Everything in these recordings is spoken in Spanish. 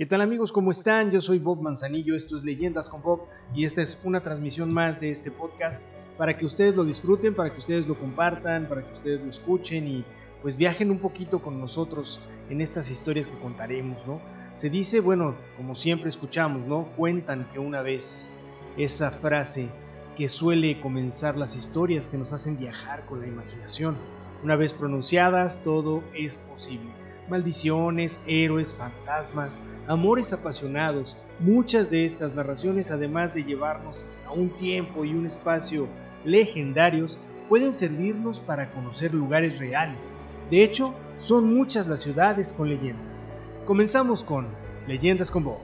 ¿Qué tal amigos? ¿Cómo están? Yo soy Bob Manzanillo, esto es Leyendas con Bob y esta es una transmisión más de este podcast para que ustedes lo disfruten, para que ustedes lo compartan, para que ustedes lo escuchen y pues viajen un poquito con nosotros en estas historias que contaremos, ¿no? Se dice, bueno, como siempre escuchamos, ¿no? Cuentan que una vez esa frase que suele comenzar las historias que nos hacen viajar con la imaginación. Una vez pronunciadas, todo es posible maldiciones, héroes, fantasmas, amores apasionados. Muchas de estas narraciones, además de llevarnos hasta un tiempo y un espacio legendarios, pueden servirnos para conocer lugares reales. De hecho, son muchas las ciudades con leyendas. Comenzamos con Leyendas con Bob.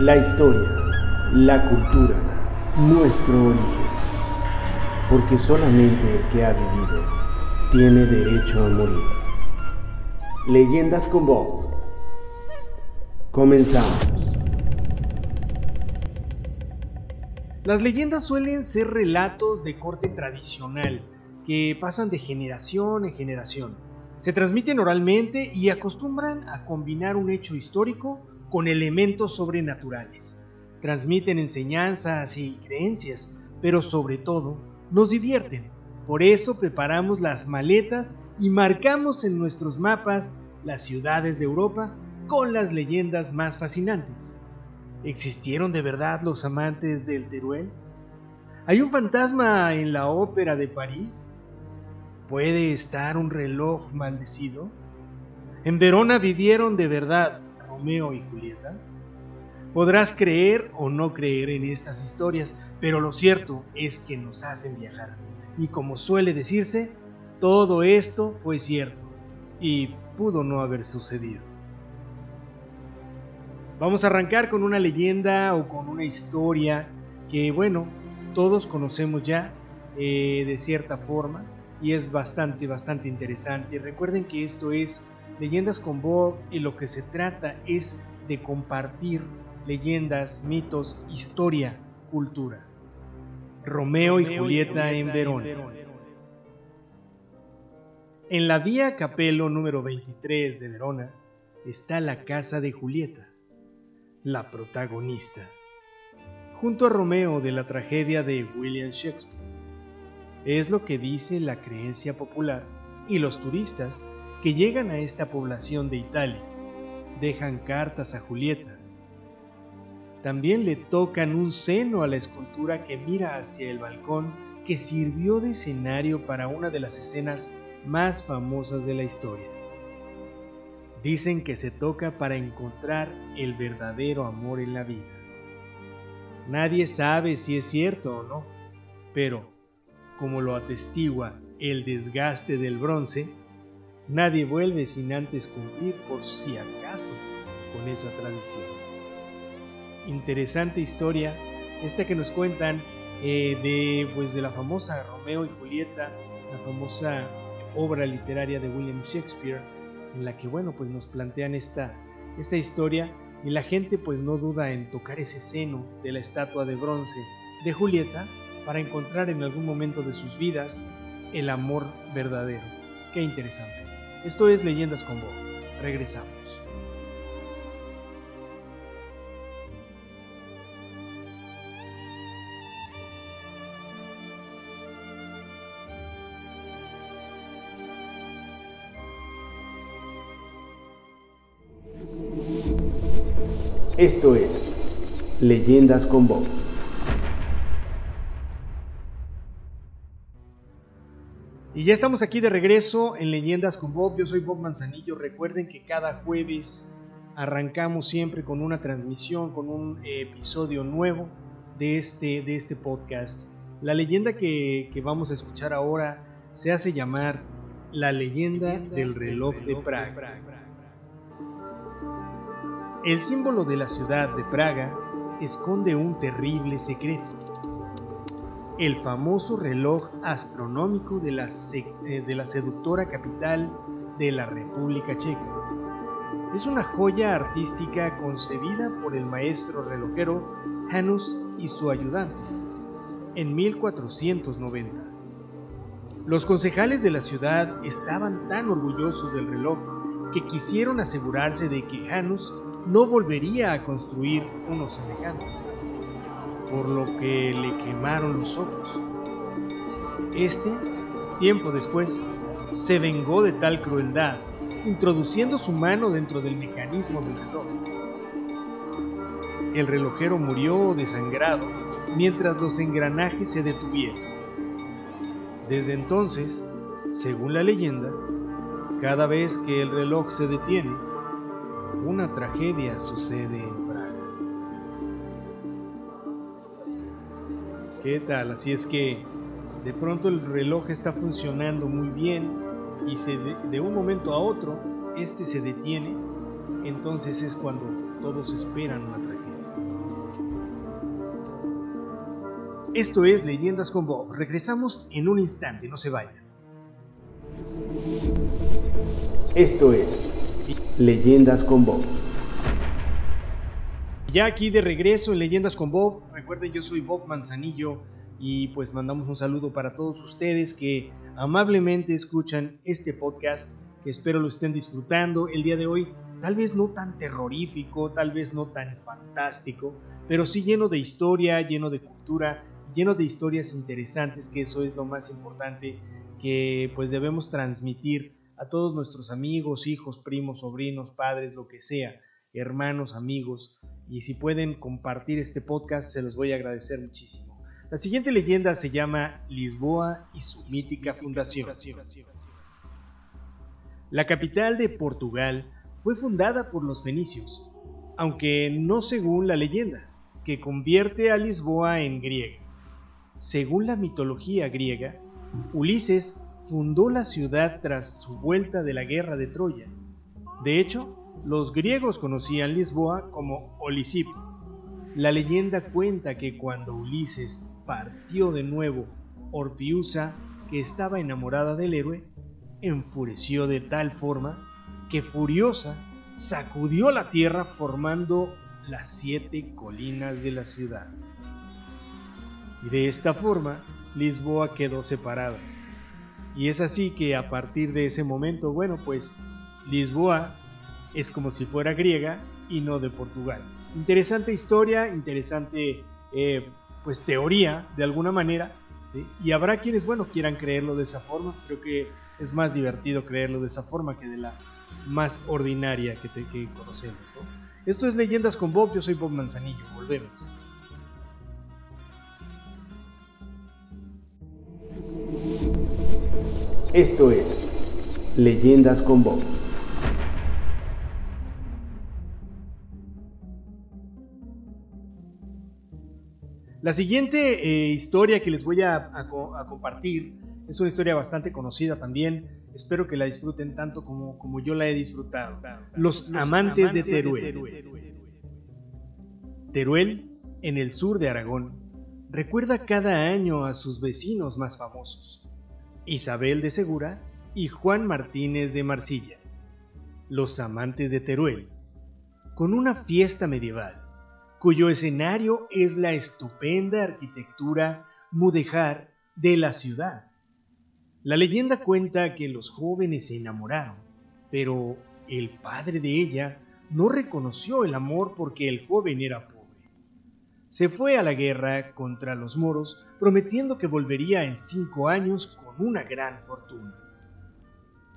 La historia, la cultura, nuestro origen. Porque solamente el que ha vivido tiene derecho a morir. Leyendas con Bob. Comenzamos. Las leyendas suelen ser relatos de corte tradicional que pasan de generación en generación. Se transmiten oralmente y acostumbran a combinar un hecho histórico con elementos sobrenaturales. Transmiten enseñanzas y creencias, pero sobre todo nos divierten por eso preparamos las maletas y marcamos en nuestros mapas las ciudades de Europa con las leyendas más fascinantes. ¿Existieron de verdad los amantes del Teruel? ¿Hay un fantasma en la ópera de París? ¿Puede estar un reloj maldecido? ¿En Verona vivieron de verdad Romeo y Julieta? Podrás creer o no creer en estas historias, pero lo cierto es que nos hacen viajar. Y como suele decirse, todo esto fue cierto y pudo no haber sucedido. Vamos a arrancar con una leyenda o con una historia que, bueno, todos conocemos ya eh, de cierta forma y es bastante, bastante interesante. Recuerden que esto es Leyendas con Bob y lo que se trata es de compartir leyendas, mitos, historia, cultura. Romeo y Julieta en Verona. En la vía Capello número 23 de Verona está la casa de Julieta, la protagonista, junto a Romeo de la tragedia de William Shakespeare. Es lo que dice la creencia popular y los turistas que llegan a esta población de Italia dejan cartas a Julieta también le tocan un seno a la escultura que mira hacia el balcón que sirvió de escenario para una de las escenas más famosas de la historia. Dicen que se toca para encontrar el verdadero amor en la vida. Nadie sabe si es cierto o no, pero, como lo atestigua el desgaste del bronce, nadie vuelve sin antes cumplir por si acaso con esa tradición interesante historia, esta que nos cuentan eh, de, pues, de la famosa Romeo y Julieta, la famosa obra literaria de William Shakespeare, en la que bueno, pues nos plantean esta, esta historia y la gente pues no duda en tocar ese seno de la estatua de bronce de Julieta para encontrar en algún momento de sus vidas el amor verdadero. Qué interesante. Esto es Leyendas con Bob. Regresamos. Esto es Leyendas con Bob. Y ya estamos aquí de regreso en Leyendas con Bob. Yo soy Bob Manzanillo. Recuerden que cada jueves arrancamos siempre con una transmisión, con un episodio nuevo de este, de este podcast. La leyenda que, que vamos a escuchar ahora se hace llamar La leyenda del reloj de Praga. El símbolo de la ciudad de Praga esconde un terrible secreto. El famoso reloj astronómico de la, eh, seductora capital de la República Checa. Es una joya artística concebida por el maestro relojero Janus y su ayudante en 1490. Los concejales de la ciudad estaban tan orgullosos del reloj que quisieron asegurarse de que Janus no volvería a construir uno semejante, por lo que le quemaron los ojos. Este, tiempo después, se vengó de tal crueldad, introduciendo su mano dentro del mecanismo del reloj. El relojero murió desangrado mientras los engranajes se detuvieron. Desde entonces, según la leyenda, cada vez que el reloj se detiene, una tragedia sucede en Praga. ¿Qué tal? Así es que de pronto el reloj está funcionando muy bien y se de, un momento a otro este se detiene, entonces es cuando todos esperan una tragedia. Esto es Leyendas con Bob. Regresamos en un instante, no se vayan. Esto es Leyendas con Bob. Ya aquí de regreso en Leyendas con Bob, recuerden yo soy Bob Manzanillo y pues mandamos un saludo para todos ustedes que amablemente escuchan este podcast, que espero lo estén disfrutando el día de hoy, tal vez no tan terrorífico, tal vez no tan fantástico, pero sí lleno de historia, lleno de cultura, lleno de historias interesantes, que eso es lo más importante que pues debemos transmitir a todos nuestros amigos, hijos, primos, sobrinos, padres, lo que sea, hermanos, amigos. Y si pueden compartir este podcast, se los voy a agradecer muchísimo. La siguiente leyenda se llama Lisboa y su mítica fundación. La capital de Portugal fue fundada por los fenicios, aunque no según la leyenda, que convierte a Lisboa en griega. Según la mitología griega, Ulises fundó la ciudad tras su vuelta de la guerra de Troya. De hecho, los griegos conocían Lisboa como Olisipo. La leyenda cuenta que cuando Ulises partió de nuevo, Orpiusa, que estaba enamorada del héroe, enfureció de tal forma que furiosa sacudió la tierra formando las siete colinas de la ciudad. Y de esta forma, Lisboa quedó separada. Y es así que a partir de ese momento, bueno, pues Lisboa es como si fuera griega y no de Portugal. Interesante historia, interesante eh, pues teoría de alguna manera. Y habrá quienes, bueno, quieran creerlo de esa forma. Creo que es más divertido creerlo de esa forma que de la más ordinaria que, te, que conocemos. Esto es Leyendas con Bob, yo soy Bob Manzanillo, volvemos. Esto es Leyendas con Bob. La siguiente eh, historia que les voy a, compartir es una historia bastante conocida también. Espero que la disfruten tanto como, como yo la he disfrutado. Los, amantes, de Teruel. Teruel, en el sur de Aragón, recuerda cada año a sus vecinos más famosos. Isabel de Segura y Juan Martínez de Marcilla, los amantes de Teruel, con una fiesta medieval, cuyo escenario es la estupenda arquitectura mudéjar de la ciudad. La leyenda cuenta que los jóvenes se enamoraron, pero el padre de ella no reconoció el amor porque el joven era pobre. Se fue a la guerra contra los moros prometiendo que volvería en cinco años una gran fortuna.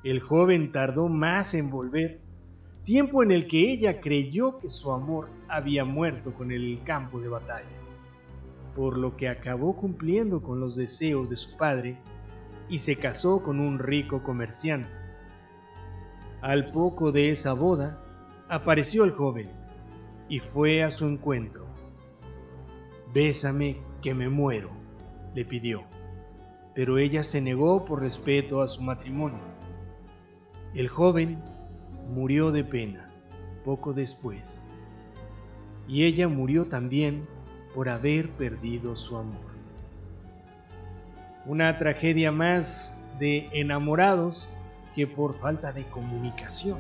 El joven tardó más en volver, tiempo en el que ella creyó que su amor había muerto con el campo de batalla, por lo que acabó cumpliendo con los deseos de su padre y se casó con un rico comerciante. Al poco de esa boda, apareció el joven y fue a su encuentro. Bésame que me muero, le pidió pero ella se negó por respeto a su matrimonio. El joven murió de pena poco después, y ella murió también por haber perdido su amor. Una tragedia más de enamorados que por falta de comunicación,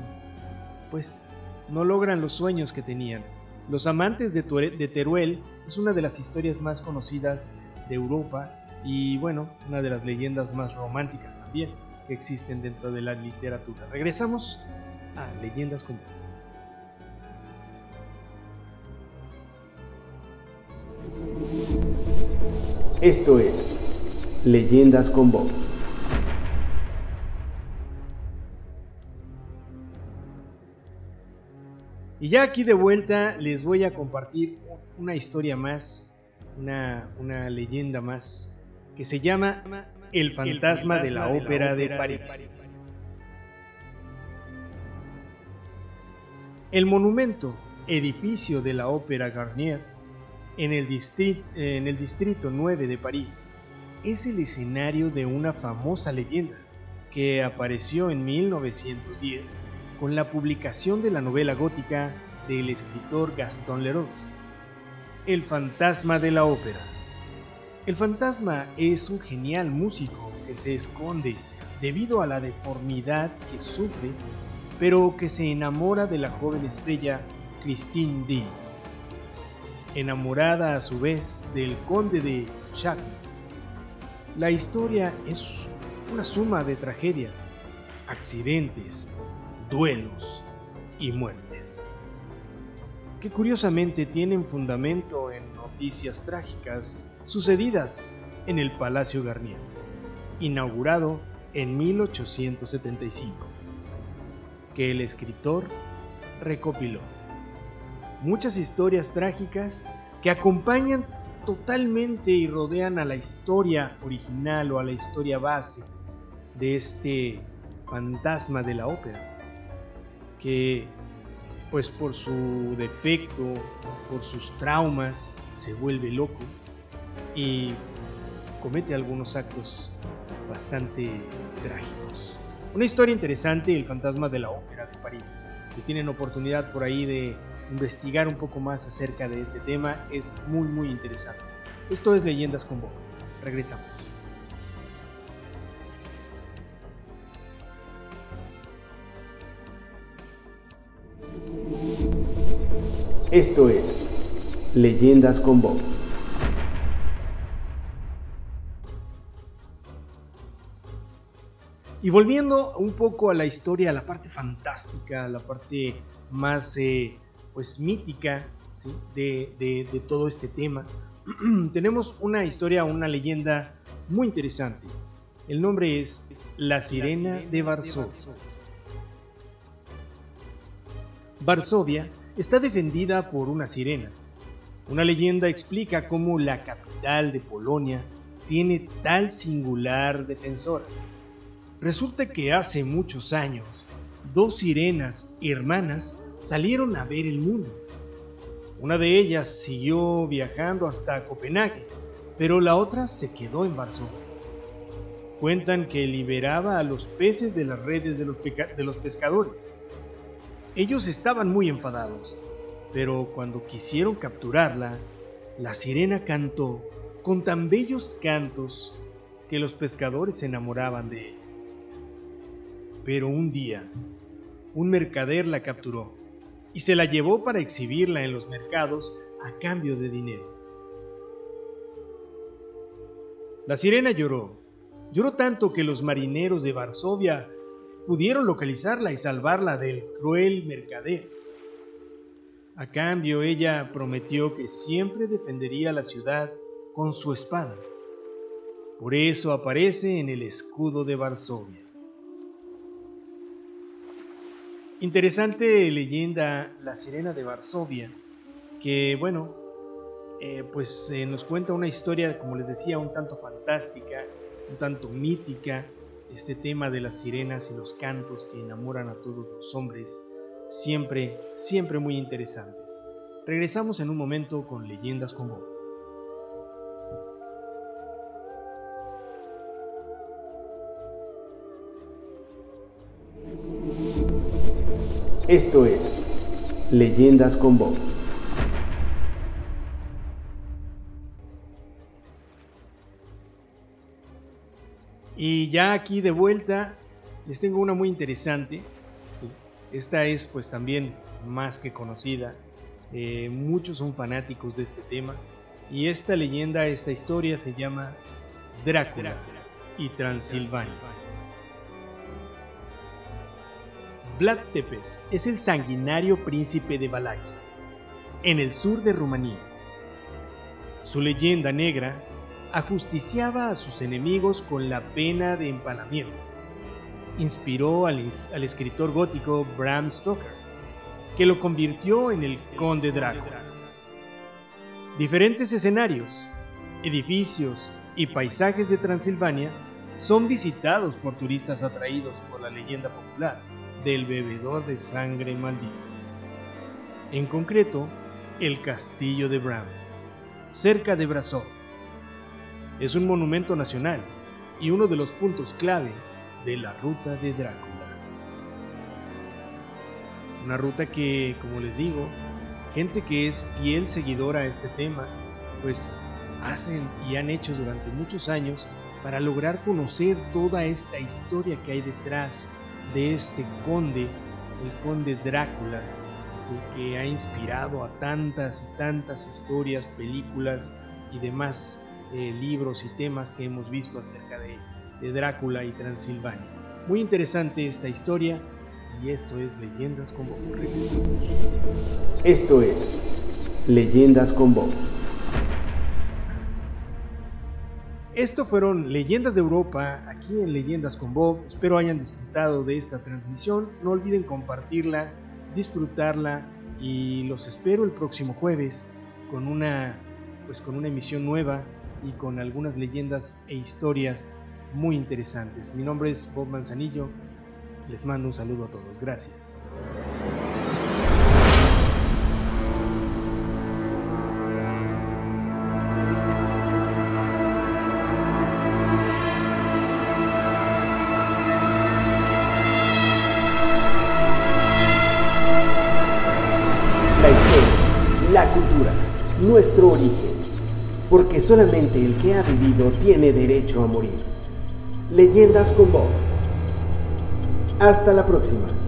pues no logran los sueños que tenían. Los amantes de, Teruel es una de las historias más conocidas de Europa y bueno, una de las leyendas más románticas también que existen dentro de la literatura. Regresamos a Leyendas con Esto es Leyendas con Bob. Y ya aquí de vuelta les voy a compartir una historia más, una, una leyenda más, que se llama El fantasma, de, la ópera de, París. El monumento, edificio de la Ópera Garnier, en el, distrito, en el distrito 9 de París, es el escenario de una famosa leyenda que apareció en 1910 con la publicación de la novela gótica del escritor Gaston Leroux, El fantasma de la ópera. El fantasma es un genial músico que se esconde debido a la deformidad que sufre pero que se enamora de la joven estrella Christine Dean, enamorada a su vez del conde de Chatham. La historia es una suma de tragedias, accidentes, duelos y muertes, que curiosamente tienen fundamento en noticias trágicas sucedidas en el Palacio Garnier, inaugurado en 1875 que el escritor recopiló. Muchas historias trágicas que acompañan totalmente y rodean a la historia original o a la historia base de este fantasma de la ópera, que pues por su defecto, por sus traumas, se vuelve loco y comete algunos actos bastante trágicos. Una historia interesante, El fantasma de la ópera de París. Si tienen oportunidad por ahí de investigar un poco más acerca de este tema, es muy muy interesante. Esto es Leyendas con Bob. Regresamos. Esto es Leyendas con Bob. Y volviendo un poco a la historia, a la parte fantástica, a la parte más eh, pues mítica de, de, todo este tema, tenemos una historia, una leyenda muy interesante. El nombre es La Sirena, de Varsovia. Varsovia está defendida por una sirena. Una leyenda explica cómo la capital de Polonia tiene tal singular defensora. Resulta que hace muchos años, dos sirenas hermanas salieron a ver el mundo. Una de ellas siguió viajando hasta Copenhague, pero la otra se quedó en Varsovia. Cuentan que liberaba a los peces de las redes de los, de los pescadores. Ellos estaban muy enfadados, pero cuando quisieron capturarla, la sirena cantó con tan bellos cantos que los pescadores se enamoraban de ella. Pero un día, un mercader la capturó y se la llevó para exhibirla en los mercados a cambio de dinero. La sirena lloró, lloró tanto que los marineros de Varsovia pudieron localizarla y salvarla del cruel mercader. A cambio, ella prometió que siempre defendería la ciudad con su espada. Por eso aparece en el escudo de Varsovia. Interesante leyenda La Sirena de Varsovia, que bueno, eh, pues nos cuenta una historia, como les decía, un tanto fantástica, un tanto mítica, este tema de las sirenas y los cantos que enamoran a todos los hombres, siempre, siempre muy interesantes. Regresamos en un momento con Leyendas con Bob. Esto es Leyendas con Bob. Y ya aquí de vuelta les tengo una muy interesante. Esta es pues también más que conocida. Eh, muchos son fanáticos de este tema. Y esta leyenda, esta historia se llama Drácula y Transilvania. Vlad Tepes es el sanguinario príncipe de Valaki, en el sur de Rumanía. Su leyenda negra ajusticiaba a sus enemigos con la pena de empalamiento. Inspiró al, al escritor gótico Bram Stoker, que lo convirtió en el conde Drácula. Diferentes escenarios, edificios y paisajes de Transilvania son visitados por turistas atraídos por la leyenda popular del bebedor de sangre maldito. En concreto, el castillo de Bram, cerca de Brasov. Es un monumento nacional y uno de los puntos clave de la ruta de Drácula. Una ruta que, como les digo, gente que es fiel seguidora a este tema, pues hacen y han hecho durante muchos años para lograr conocer toda esta historia que hay detrás de este conde, el conde Drácula, que ha inspirado a tantas y tantas historias, películas y demás eh, libros y temas que hemos visto acerca de, de Drácula y Transilvania. Muy interesante esta historia y esto es Leyendas con Bob. Esto es Leyendas con Bob. Esto fueron Leyendas de Europa aquí en Leyendas con Bob. Espero hayan disfrutado de esta transmisión. No olviden compartirla, disfrutarla y los espero el próximo jueves con una pues con una emisión nueva y con algunas leyendas e historias muy interesantes. Mi nombre es Bob Manzanillo. Les mando un saludo a todos. Gracias. nuestro origen, porque solamente el que ha vivido tiene derecho a morir. Leyendas con Bob. Hasta la próxima.